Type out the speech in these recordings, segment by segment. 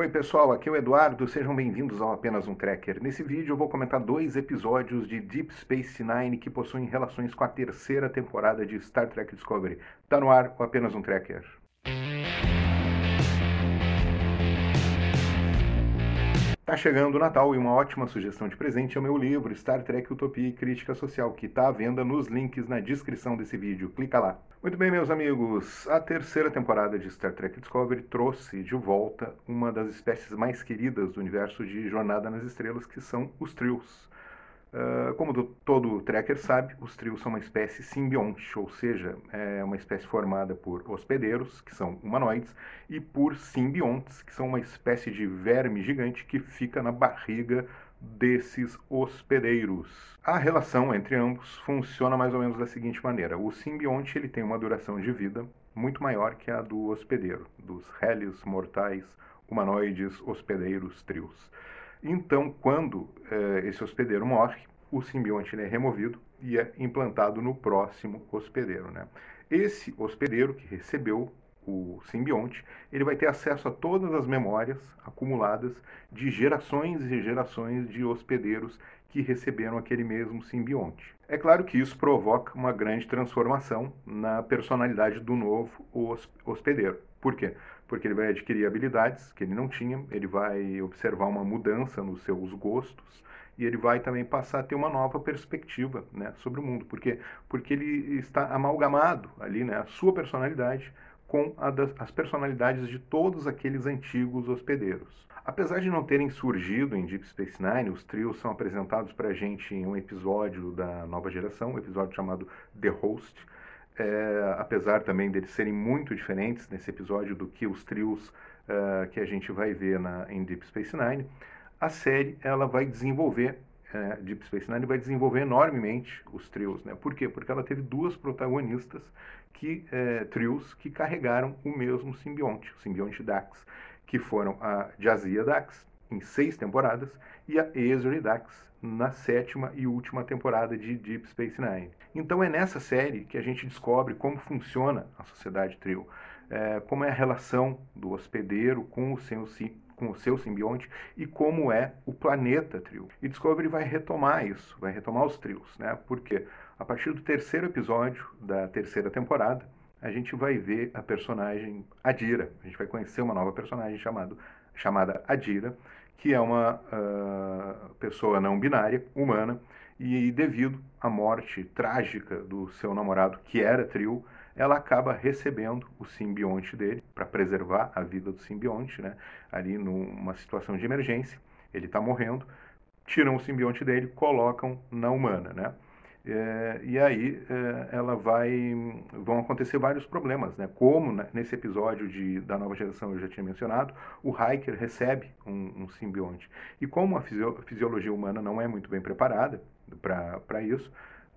Oi pessoal, aqui é o Eduardo, sejam bem-vindos ao Apenas um Tracker. Nesse vídeo eu vou comentar dois episódios de Deep Space Nine que possuem relações com a terceira temporada de Star Trek Discovery. Tá no ar o Apenas um Tracker. Tá chegando o Natal e uma ótima sugestão de presente é o meu livro Star Trek Utopia e Crítica Social, que está à venda nos links na descrição desse vídeo. Clica lá. Muito bem, meus amigos, a terceira temporada de Star Trek Discovery trouxe de volta uma das espécies mais queridas do universo de Jornada nas Estrelas, que são os trios. Uh, como do, todo tracker sabe, os trios são uma espécie simbionte, ou seja, é uma espécie formada por hospedeiros, que são humanoides, e por simbiontes, que são uma espécie de verme gigante que fica na barriga desses hospedeiros. A relação entre ambos funciona mais ou menos da seguinte maneira: o simbionte ele tem uma duração de vida muito maior que a do hospedeiro, dos réis mortais humanoides hospedeiros trios. Então, quando eh, esse hospedeiro morre, o simbionte é removido e é implantado no próximo hospedeiro. Né? Esse hospedeiro que recebeu o simbionte, ele vai ter acesso a todas as memórias acumuladas de gerações e gerações de hospedeiros que receberam aquele mesmo simbionte. É claro que isso provoca uma grande transformação na personalidade do novo hospedeiro. Por quê? Porque ele vai adquirir habilidades que ele não tinha, ele vai observar uma mudança nos seus gostos e ele vai também passar a ter uma nova perspectiva né, sobre o mundo. Por quê? Porque ele está amalgamado ali, né, a sua personalidade com das, as personalidades de todos aqueles antigos hospedeiros. Apesar de não terem surgido em Deep Space Nine, os trios são apresentados para a gente em um episódio da nova geração, um episódio chamado The Host, é, apesar também deles serem muito diferentes nesse episódio do que os trios é, que a gente vai ver na, em Deep Space Nine, a série ela vai desenvolver, é, Deep Space Nine vai desenvolver enormemente os trios. Né? Por quê? Porque ela teve duas protagonistas, que é, trios, que carregaram o mesmo simbionte, o simbionte Dax, que foram a Jazia Dax, em seis temporadas, e a Ezri Dax, na sétima e última temporada de Deep Space Nine. Então é nessa série que a gente descobre como funciona a sociedade trio, é, como é a relação do hospedeiro com o seu com o seu simbionte e como é o planeta trio. E Discovery vai retomar isso, vai retomar os trios, né? Porque a partir do terceiro episódio da terceira temporada, a gente vai ver a personagem Adira. A gente vai conhecer uma nova personagem chamado, chamada Adira, que é uma uh, pessoa não binária, humana, e devido à morte trágica do seu namorado, que era trio, ela acaba recebendo o simbionte dele para preservar a vida do simbionte, né? Ali numa situação de emergência, ele está morrendo, tiram o simbionte dele, colocam na humana, né? É, e aí é, ela vai vão acontecer vários problemas, né? Como né, nesse episódio de, da nova geração eu já tinha mencionado, o Hiker recebe um, um simbionte e como a fisiologia humana não é muito bem preparada para isso,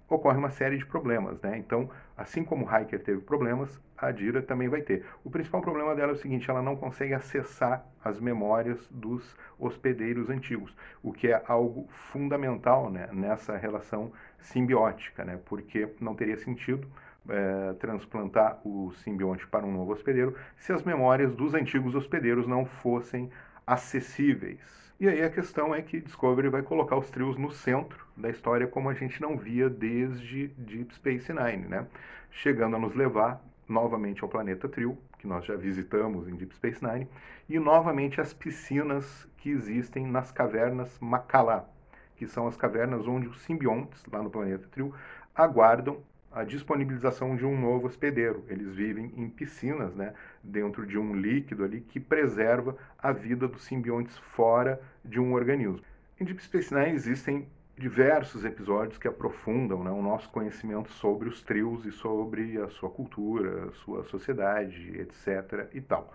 ocorre uma série de problemas, né? Então, assim como o Hiker teve problemas, a Dira também vai ter. O principal problema dela é o seguinte, ela não consegue acessar as memórias dos hospedeiros antigos, o que é algo fundamental né, nessa relação simbiótica, né? Porque não teria sentido é, transplantar o simbionte para um novo hospedeiro se as memórias dos antigos hospedeiros não fossem acessíveis. E aí a questão é que Discovery vai colocar os trios no centro da história como a gente não via desde Deep Space Nine, né? Chegando a nos levar novamente ao planeta Trio, que nós já visitamos em Deep Space Nine, e novamente as piscinas que existem nas cavernas Macalá, que são as cavernas onde os simbiontes, lá no planeta Trio, aguardam a disponibilização de um novo hospedeiro. Eles vivem em piscinas, né, dentro de um líquido ali que preserva a vida dos simbiontes fora de um organismo. Em Deep Space Nine existem diversos episódios que aprofundam né, o nosso conhecimento sobre os trios e sobre a sua cultura, a sua sociedade, etc. e tal.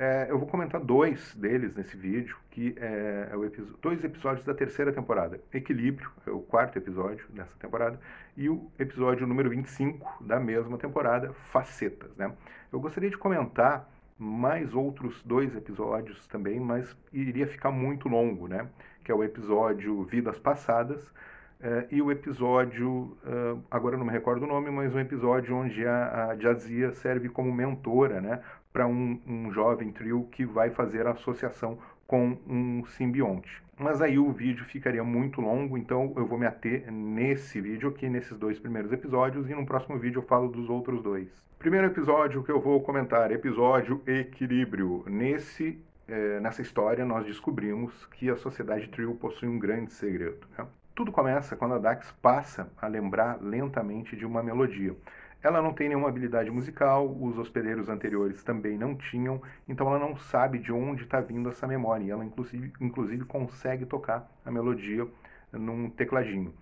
É, eu vou comentar dois deles nesse vídeo, que é, é o dois episódios da terceira temporada. Equilíbrio, é o quarto episódio dessa temporada, e o episódio número 25 da mesma temporada, Facetas. Né? Eu gostaria de comentar mais outros dois episódios também, mas iria ficar muito longo, né? que é o episódio Vidas Passadas, Uh, e o episódio, agora não me recordo o nome, mas um episódio onde a, a Jazia serve como mentora né, para um, um jovem trio que vai fazer a associação com um simbionte. Mas aí o vídeo ficaria muito longo, então eu vou me ater nesse vídeo aqui, nesses dois primeiros episódios, e no próximo vídeo eu falo dos outros dois. Primeiro episódio que eu vou comentar, episódio Equilíbrio. Nesse é, nessa história, nós descobrimos que a sociedade Trio possui um grande segredo. Né? Tudo começa quando a Dax passa a lembrar lentamente de uma melodia. Ela não tem nenhuma habilidade musical, os hospedeiros anteriores também não tinham, então ela não sabe de onde está vindo essa memória. E ela, inclusive, inclusive, consegue tocar a melodia num tecladinho.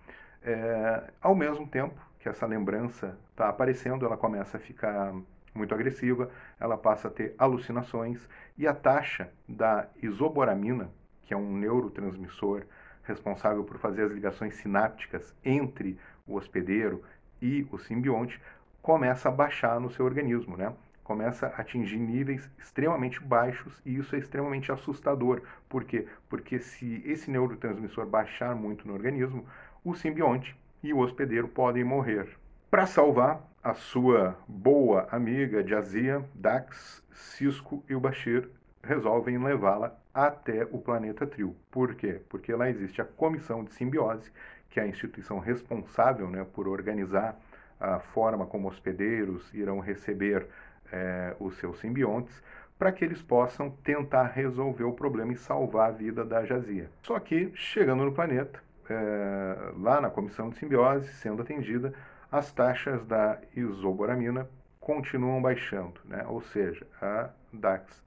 É, ao mesmo tempo que essa lembrança está aparecendo, ela começa a ficar muito agressiva, ela passa a ter alucinações e a taxa da isoboramina, que é um neurotransmissor responsável por fazer as ligações sinápticas entre o hospedeiro e o simbionte, começa a baixar no seu organismo, né? Começa a atingir níveis extremamente baixos e isso é extremamente assustador. Por quê? Porque se esse neurotransmissor baixar muito no organismo, o simbionte e o hospedeiro podem morrer. Para salvar a sua boa amiga Jazia, Dax, Cisco e o Bashir resolvem levá-la até o planeta Trio. Por quê? Porque lá existe a Comissão de Simbiose, que é a instituição responsável né, por organizar a forma como hospedeiros irão receber é, os seus simbiontes, para que eles possam tentar resolver o problema e salvar a vida da Jazia. Só que, chegando no planeta, é, lá na Comissão de Simbiose, sendo atendida, as taxas da isoboramina continuam baixando, né? ou seja, a Dax,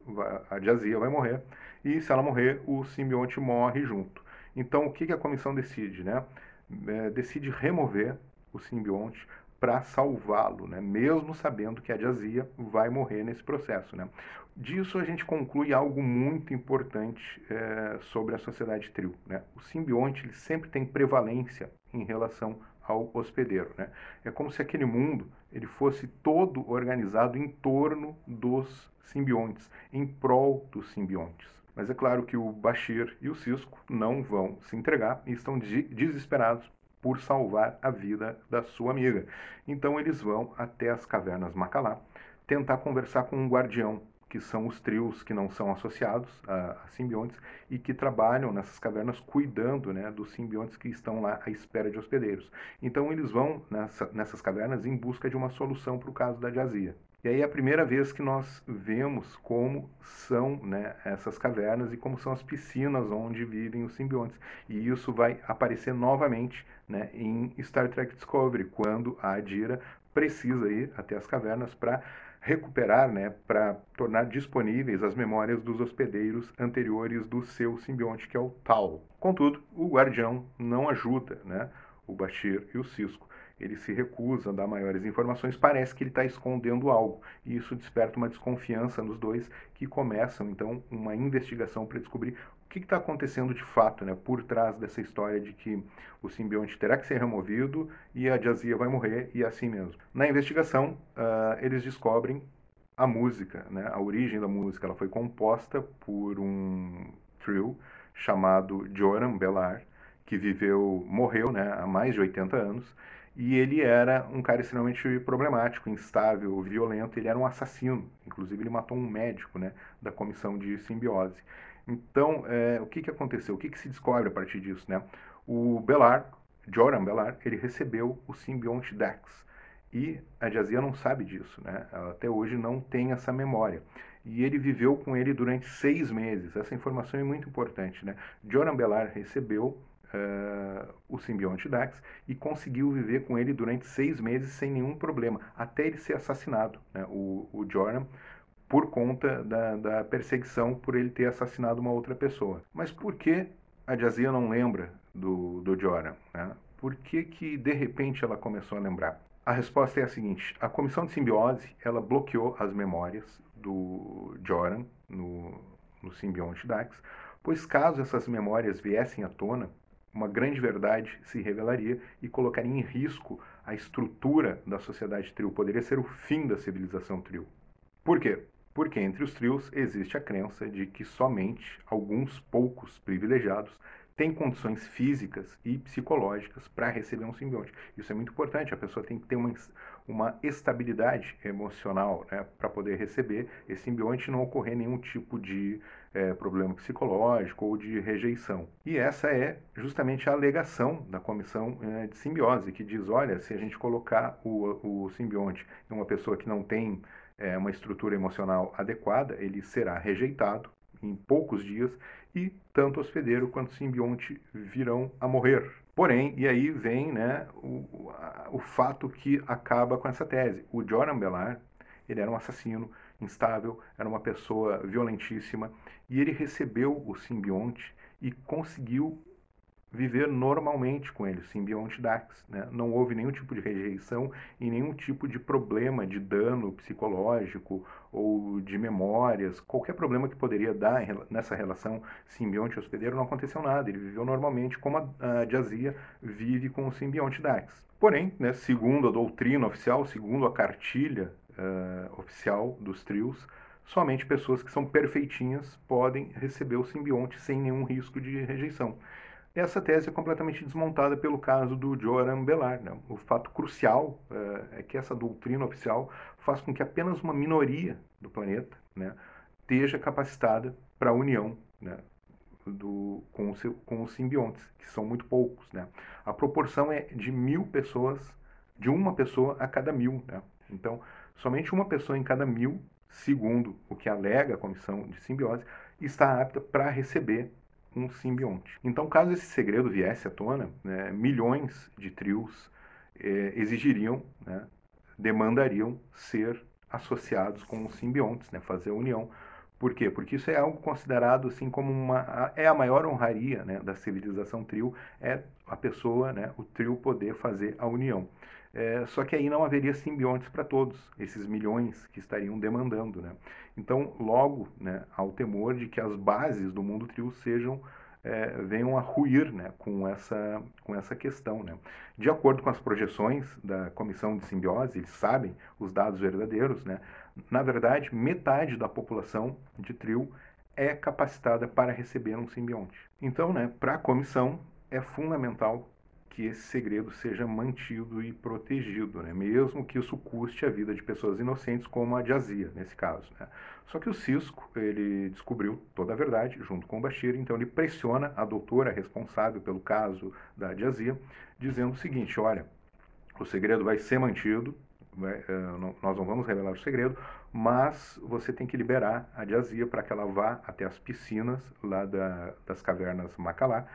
a Jazia vai morrer e se ela morrer, o simbionte morre junto. Então, o que a comissão decide? Né? É, decide remover o simbionte para salvá-lo, né? mesmo sabendo que a Jazia vai morrer nesse processo. Né? Disso a gente conclui algo muito importante é, sobre a sociedade trio. Né? O simbionte ele sempre tem prevalência em relação ao hospedeiro. Né? É como se aquele mundo ele fosse todo organizado em torno dos simbiontes, em prol dos simbiontes. Mas é claro que o Bashir e o Cisco não vão se entregar e estão de desesperados por salvar a vida da sua amiga. Então eles vão até as cavernas Macalá tentar conversar com um guardião que são os trios que não são associados a, a, simbiontes e que trabalham nessas cavernas cuidando né, dos simbiontes que estão lá à espera de hospedeiros. Então eles vão nessa, nessas cavernas em busca de uma solução para o caso da Jazia. E aí é a primeira vez que nós vemos como são né, essas cavernas e como são as piscinas onde vivem os simbiontes. E isso vai aparecer novamente né, em Star Trek Discovery, quando a Adira precisa ir até as cavernas para recuperar, né, para tornar disponíveis as memórias dos hospedeiros anteriores do seu simbionte, que é o Tal. Contudo, o Guardião não ajuda né, o Bashir e o Cisco. Ele se recusa a dar maiores informações, parece que ele está escondendo algo, e isso desperta uma desconfiança nos dois, que começam então uma investigação para descobrir o que está acontecendo de fato, né, por trás dessa história de que o simbionte terá que ser removido e a Jazia vai morrer e é assim mesmo. Na investigação, uh, eles descobrem a música, né, a origem da música. Ela foi composta por um trio chamado Joram Bellar, que viveu, morreu, né, há mais de 80 anos, e ele era um cara extremamente problemático, instável, violento, ele era um assassino, inclusive ele matou um médico, né, da comissão de simbiose. Então, é, o que, que aconteceu? O que, que se descobre a partir disso? Né? O Belar, Joran Belar, ele recebeu o simbionte Dex. E a Jazia não sabe disso, né? Ela até hoje não tem essa memória. E ele viveu com ele durante seis meses. Essa informação é muito importante, né? Joran Belar recebeu uh, o simbionte Dax e conseguiu viver com ele durante seis meses sem nenhum problema, até ele ser assassinado. Né? O, o Joran por conta da, da, perseguição por ele ter assassinado uma outra pessoa. Mas por que a Jazia não lembra do, do Joran? Né? Por que, que de repente ela começou a lembrar? A resposta é a seguinte: a comissão de simbiose ela bloqueou as memórias do Joran no, no simbionte Dax, pois caso essas memórias viessem à tona, uma grande verdade se revelaria e colocaria em risco a estrutura da sociedade trio. Poderia ser o fim da civilização trio. Por quê? porque entre os trios existe a crença de que somente alguns poucos privilegiados tem condições físicas e psicológicas para receber um simbionte. Isso é muito importante, a pessoa tem que ter uma, uma estabilidade emocional né, para poder receber esse simbionte e não ocorrer nenhum tipo de é, problema psicológico ou de rejeição. E essa é justamente a alegação da comissão é, de simbiose, que diz: olha, se a gente colocar o, o simbionte em uma pessoa que não tem é, uma estrutura emocional adequada, ele será rejeitado em poucos dias e tanto o hospedeiro quanto o simbionte virão a morrer. Porém, e aí vem né, o, o fato que acaba com essa tese. O Joran Bellar, ele era um assassino instável, era uma pessoa violentíssima, e ele recebeu o simbionte e conseguiu viver normalmente com ele, simbionte Dax. Né? Não houve nenhum tipo de rejeição e nenhum tipo de problema de dano psicológico ou de memórias. Qualquer problema que poderia dar nessa relação simbionte-hospedeiro não aconteceu nada. Ele viveu normalmente como a, a Jazia vive com o simbionte Dax. Porém, né, segundo a doutrina oficial, segundo a cartilha uh, oficial dos trios, somente pessoas que são perfeitinhas podem receber o simbionte sem nenhum risco de rejeição. Essa tese é completamente desmontada pelo caso do Joran Belar. Né? O fato crucial uh, é que essa doutrina oficial faz com que apenas uma minoria do planeta né, esteja capacitada para a união né, do, com, o, com, os simbiontes, que são muito poucos. Né? A proporção é de mil pessoas, de uma pessoa a cada mil. Né? Então, somente uma pessoa em cada mil, segundo o que alega a comissão de simbiose, está apta para receber um simbionte. Então, caso esse segredo viesse à tona, né, milhões de trios eh, exigiriam, né, demandariam ser associados com os simbiontes, né, fazer a união. Por quê? Porque isso é algo considerado assim como uma é a maior honraria né, da civilização trio é a pessoa, né, o trio poder fazer a união. É, só que aí não haveria simbiontes para todos, esses milhões que estariam demandando. Né? Então, logo, né, há o temor de que as bases do mundo trio sejam é, venham a ruir né, com, essa, com essa questão. Né? De acordo com as projeções da comissão de simbiose, eles sabem os dados verdadeiros, né? na verdade, metade da população de trio é capacitada para receber um simbionte. Então, né, para a comissão, é fundamental que esse segredo seja mantido e protegido, né? mesmo que isso custe a vida de pessoas inocentes, como a Jazia, nesse caso. Né? Só que o Cisco, ele descobriu toda a verdade junto com o Bashir, então ele pressiona a doutora responsável pelo caso da Jazia, dizendo o seguinte, olha, o segredo vai ser mantido, vai, uh, nós não vamos revelar o segredo, mas você tem que liberar a Jazia para que ela vá até as piscinas lá da, das cavernas Macalá,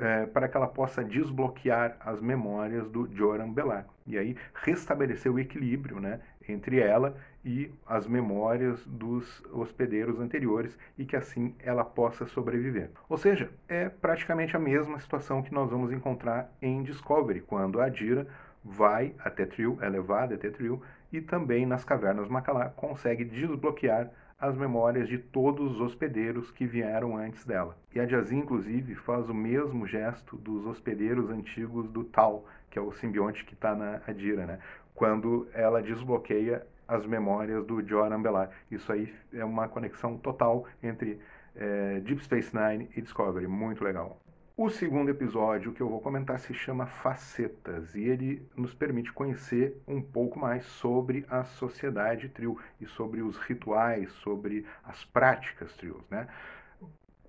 é, para que ela possa desbloquear as memórias do Joran Belar. E aí restabelecer o equilíbrio né, entre ela e as memórias dos hospedeiros anteriores e que assim ela possa sobreviver. Ou seja, é praticamente a mesma situação que nós vamos encontrar em Discovery, quando a Adira vai até Trio, é levada até Trio, e também nas cavernas Macalá consegue desbloquear as memórias de todos os hospedeiros que vieram antes dela. E a Jazzy, inclusive, faz o mesmo gesto dos hospedeiros antigos do Tal, que é o simbionte que está na Adira, né? quando ela desbloqueia as memórias do Joran Belar. Isso aí é uma conexão total entre é, Deep Space Nine e Discovery, muito legal. O segundo episódio que eu vou comentar se chama Facetas e ele nos permite conhecer um pouco mais sobre a sociedade trio e sobre os rituais, sobre as práticas trios, né?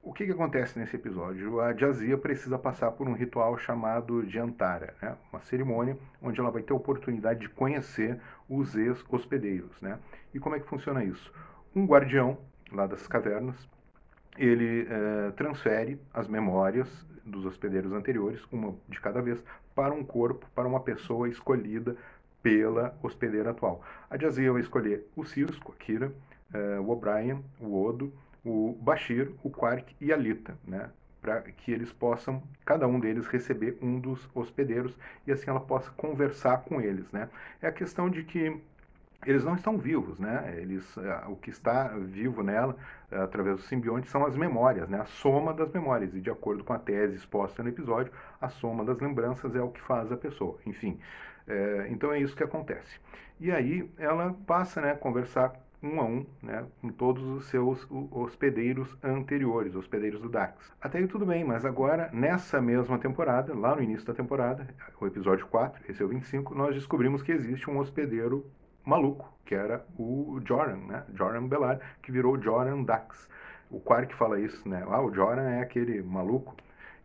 O que, que acontece nesse episódio? A Jazia precisa passar por um ritual chamado Jantara, né? uma cerimônia onde ela vai ter a oportunidade de conhecer os ex-hospedeiros. Né? E como é que funciona isso? Um guardião lá das cavernas ele eh, transfere as memórias dos hospedeiros anteriores, uma de cada vez, para um corpo, para uma pessoa escolhida pela hospedeira atual. A Jazia vai escolher o Cisco, a Kira, uh, o O'Brien, o Odo, o Bashir, o Quark e a Lita, né? para que eles possam, cada um deles, receber um dos hospedeiros e assim ela possa conversar com eles. Né? É a questão de que eles não estão vivos, né? Eles, eh, o que está vivo nela, eh, através do simbionte, são as memórias, né? A soma das memórias. E de acordo com a tese exposta no episódio, a soma das lembranças é o que faz a pessoa. Enfim, é, então é isso que acontece. E aí ela passa né, a conversar um a um, né, com todos os seus hospedeiros anteriores, hospedeiros do Dax. Até aí tudo bem, mas agora, nessa mesma temporada, lá no início da temporada, o episódio 4, esse é o 25, nós descobrimos que existe um hospedeiro maluco, que era o Joran, né, Joran Bellar, que virou Joran Dax. O Quark fala isso, né, ah, o Joran é aquele maluco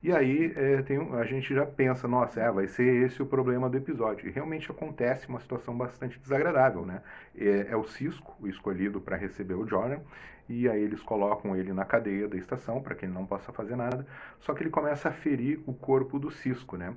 e aí é, tem, a gente já pensa, nossa, é, vai ser esse o problema do episódio. E realmente acontece uma situação bastante desagradável, né? É, é o Cisco, o escolhido para receber o Jordan, e aí eles colocam ele na cadeia da estação para que ele não possa fazer nada. Só que ele começa a ferir o corpo do Cisco, né?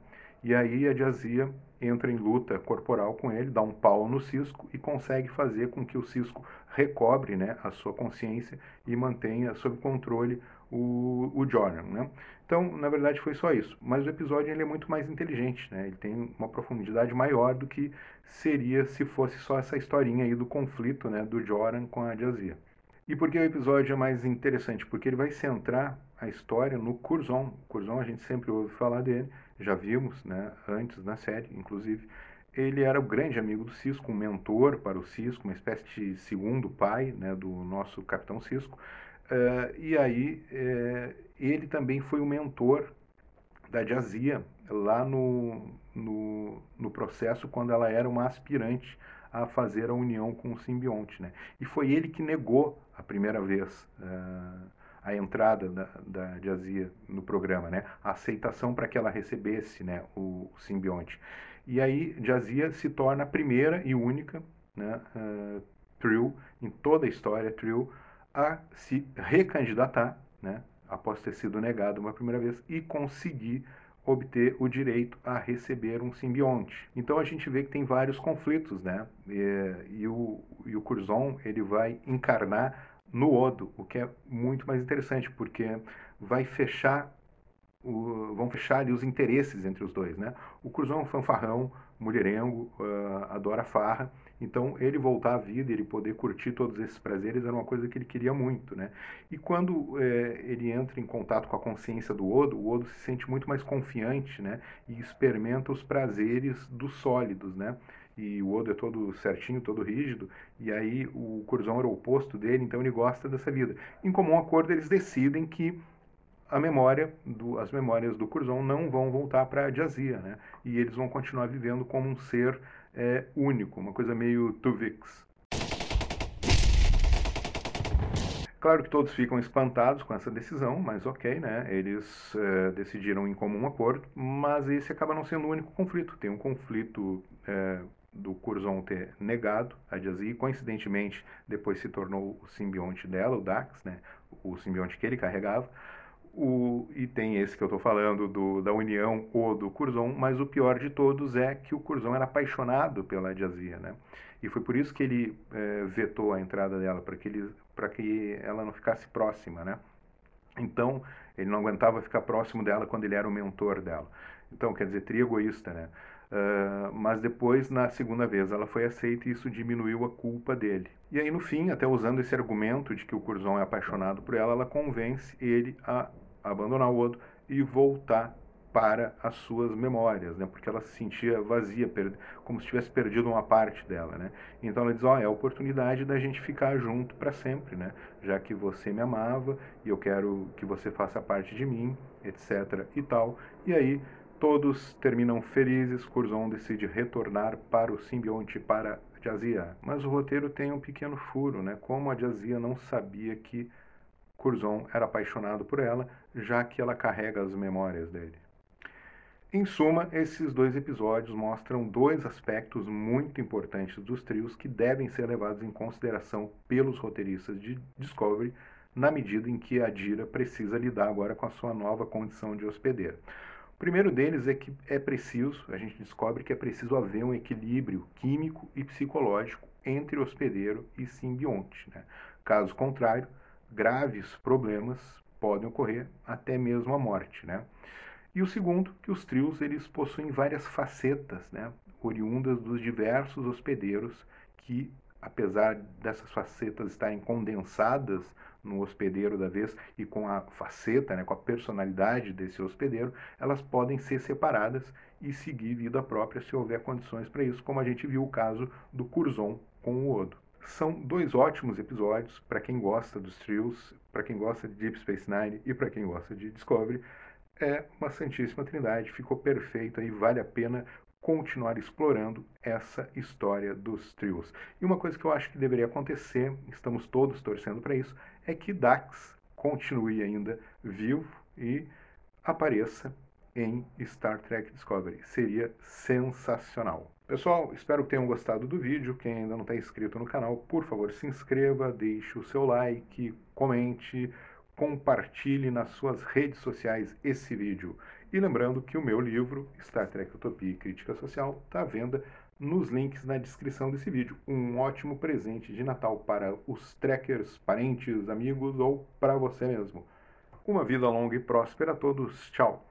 E aí a Jazia entra em luta corporal com ele, dá um pau no Cisco e consegue fazer com que o Cisco recobre né, a sua consciência e mantenha sob controle o, o Jordan, né? Então, na verdade, foi só isso. Mas o episódio ele é muito mais inteligente, né? Ele tem uma profundidade maior do que seria se fosse só essa historinha aí do conflito, né, do Jordan com a Jazia. E por que o episódio é mais interessante? Porque ele vai centrar a história no Curzon. Curzon a gente sempre ouve falar dele, já vimos, né, antes na série, inclusive. Ele era o grande amigo do Cisco, um mentor para o Cisco, uma espécie de segundo pai, né, do nosso Capitão Cisco. Uh, e aí, uh, ele também foi o mentor da Jazia lá no, no, no, processo quando ela era uma aspirante a fazer a união com o simbionte. Né? E foi ele que negou a primeira vez uh, a entrada da, da Jazia no programa, né? a aceitação para que ela recebesse né, o, o simbionte. E aí Jazia se torna a primeira e única né, uh, Trill em toda a história Trill a se recandidatar, né, após ter sido negado uma primeira vez, e conseguir obter o direito a receber um simbionte. Então a gente vê que tem vários conflitos, né? E, e, o, e o Curzon ele vai encarnar no Odo, o que é muito mais interessante, porque vai fechar o, vão fechar ali os interesses entre os dois, né? O Curzon é um fanfarrão, mulherengo, uh, adora farra, então, ele voltar à vida, ele poder curtir todos esses prazeres era uma coisa que ele queria muito, né? E quando é, ele entra em contato com a consciência do Odo, o Odo se sente muito mais confiante, né? E experimenta os prazeres dos sólidos, né? E o Odo é todo certinho, todo rígido, e aí o Curzon era o oposto dele, então ele gosta dessa vida. Em comum acordo, eles decidem que a memória, do, as memórias do Curzon não vão voltar para a Jazia, né? E eles vão continuar vivendo como um ser é, único, uma coisa meio Tuvix. Claro que todos ficam espantados com essa decisão, mas ok, né? Eles é, decidiram em comum acordo, mas esse acaba não sendo o único conflito. Tem um conflito é, do Curzon ter negado a Jazzy, coincidentemente depois se tornou o simbionte dela, o Dax, né? O simbionte que ele carregava. O, e tem esse que eu estou falando do, da União ou do Curzon, mas o pior de todos é que o Curzon era apaixonado pela Jazia, né? E foi por isso que ele é, vetou a entrada dela, para que, ele, que ela não ficasse próxima, né? Então, ele não aguentava ficar próximo dela quando ele era o mentor dela. Então, quer dizer, tri egoísta, né? Uh, mas depois, na segunda vez, ela foi aceita e isso diminuiu a culpa dele. E aí, no fim, até usando esse argumento de que o Curzon é apaixonado por ela, ela convence ele a abandonar o Odo e voltar para as suas memórias, né? Porque ela se sentia vazia, como se tivesse perdido uma parte dela, né? Então ela diz: "Ó, oh, é a oportunidade da gente ficar junto para sempre, né? Já que você me amava e eu quero que você faça parte de mim, etc e tal". E aí todos terminam felizes, Curzon decide retornar para o simbionte para Jazia. Mas o roteiro tem um pequeno furo, né? Como a Jazia não sabia que Curzon era apaixonado por ela, já que ela carrega as memórias dele. Em suma, esses dois episódios mostram dois aspectos muito importantes dos trios que devem ser levados em consideração pelos roteiristas de Discovery na medida em que a Dira precisa lidar agora com a sua nova condição de hospedeira. O primeiro deles é que é preciso, a gente descobre que é preciso haver um equilíbrio químico e psicológico entre hospedeiro e simbionte. Né? Caso contrário, graves problemas podem ocorrer, até mesmo a morte, né? E o segundo, que os trios eles possuem várias facetas, né, oriundas dos diversos hospedeiros que, apesar dessas facetas estarem condensadas no hospedeiro da vez e com a faceta, né, com a personalidade desse hospedeiro, elas podem ser separadas e seguir vida própria se houver condições para isso, como a gente viu o caso do Curzon com o Odo. são dois ótimos episódios para quem gosta dos trios, para quem gosta de Deep Space Nine e para quem gosta de Discovery. É uma santíssima trindade, ficou perfeito e vale a pena continuar explorando essa história dos trios. E uma coisa que eu acho que deveria acontecer, estamos todos torcendo para isso, é que Dax continue ainda vivo e apareça em Star Trek Discovery. Seria sensacional. Pessoal, espero que tenham gostado do vídeo. Quem ainda não está inscrito no canal, por favor, se inscreva, deixe o seu like, comente, compartilhe nas suas redes sociais esse vídeo. E lembrando que o meu livro, Star Trek Utopia e Crítica Social, está à venda nos links na descrição desse vídeo. Um ótimo presente de Natal para os trekkers, parentes, amigos ou para você mesmo. Uma vida longa e próspera a todos. Tchau!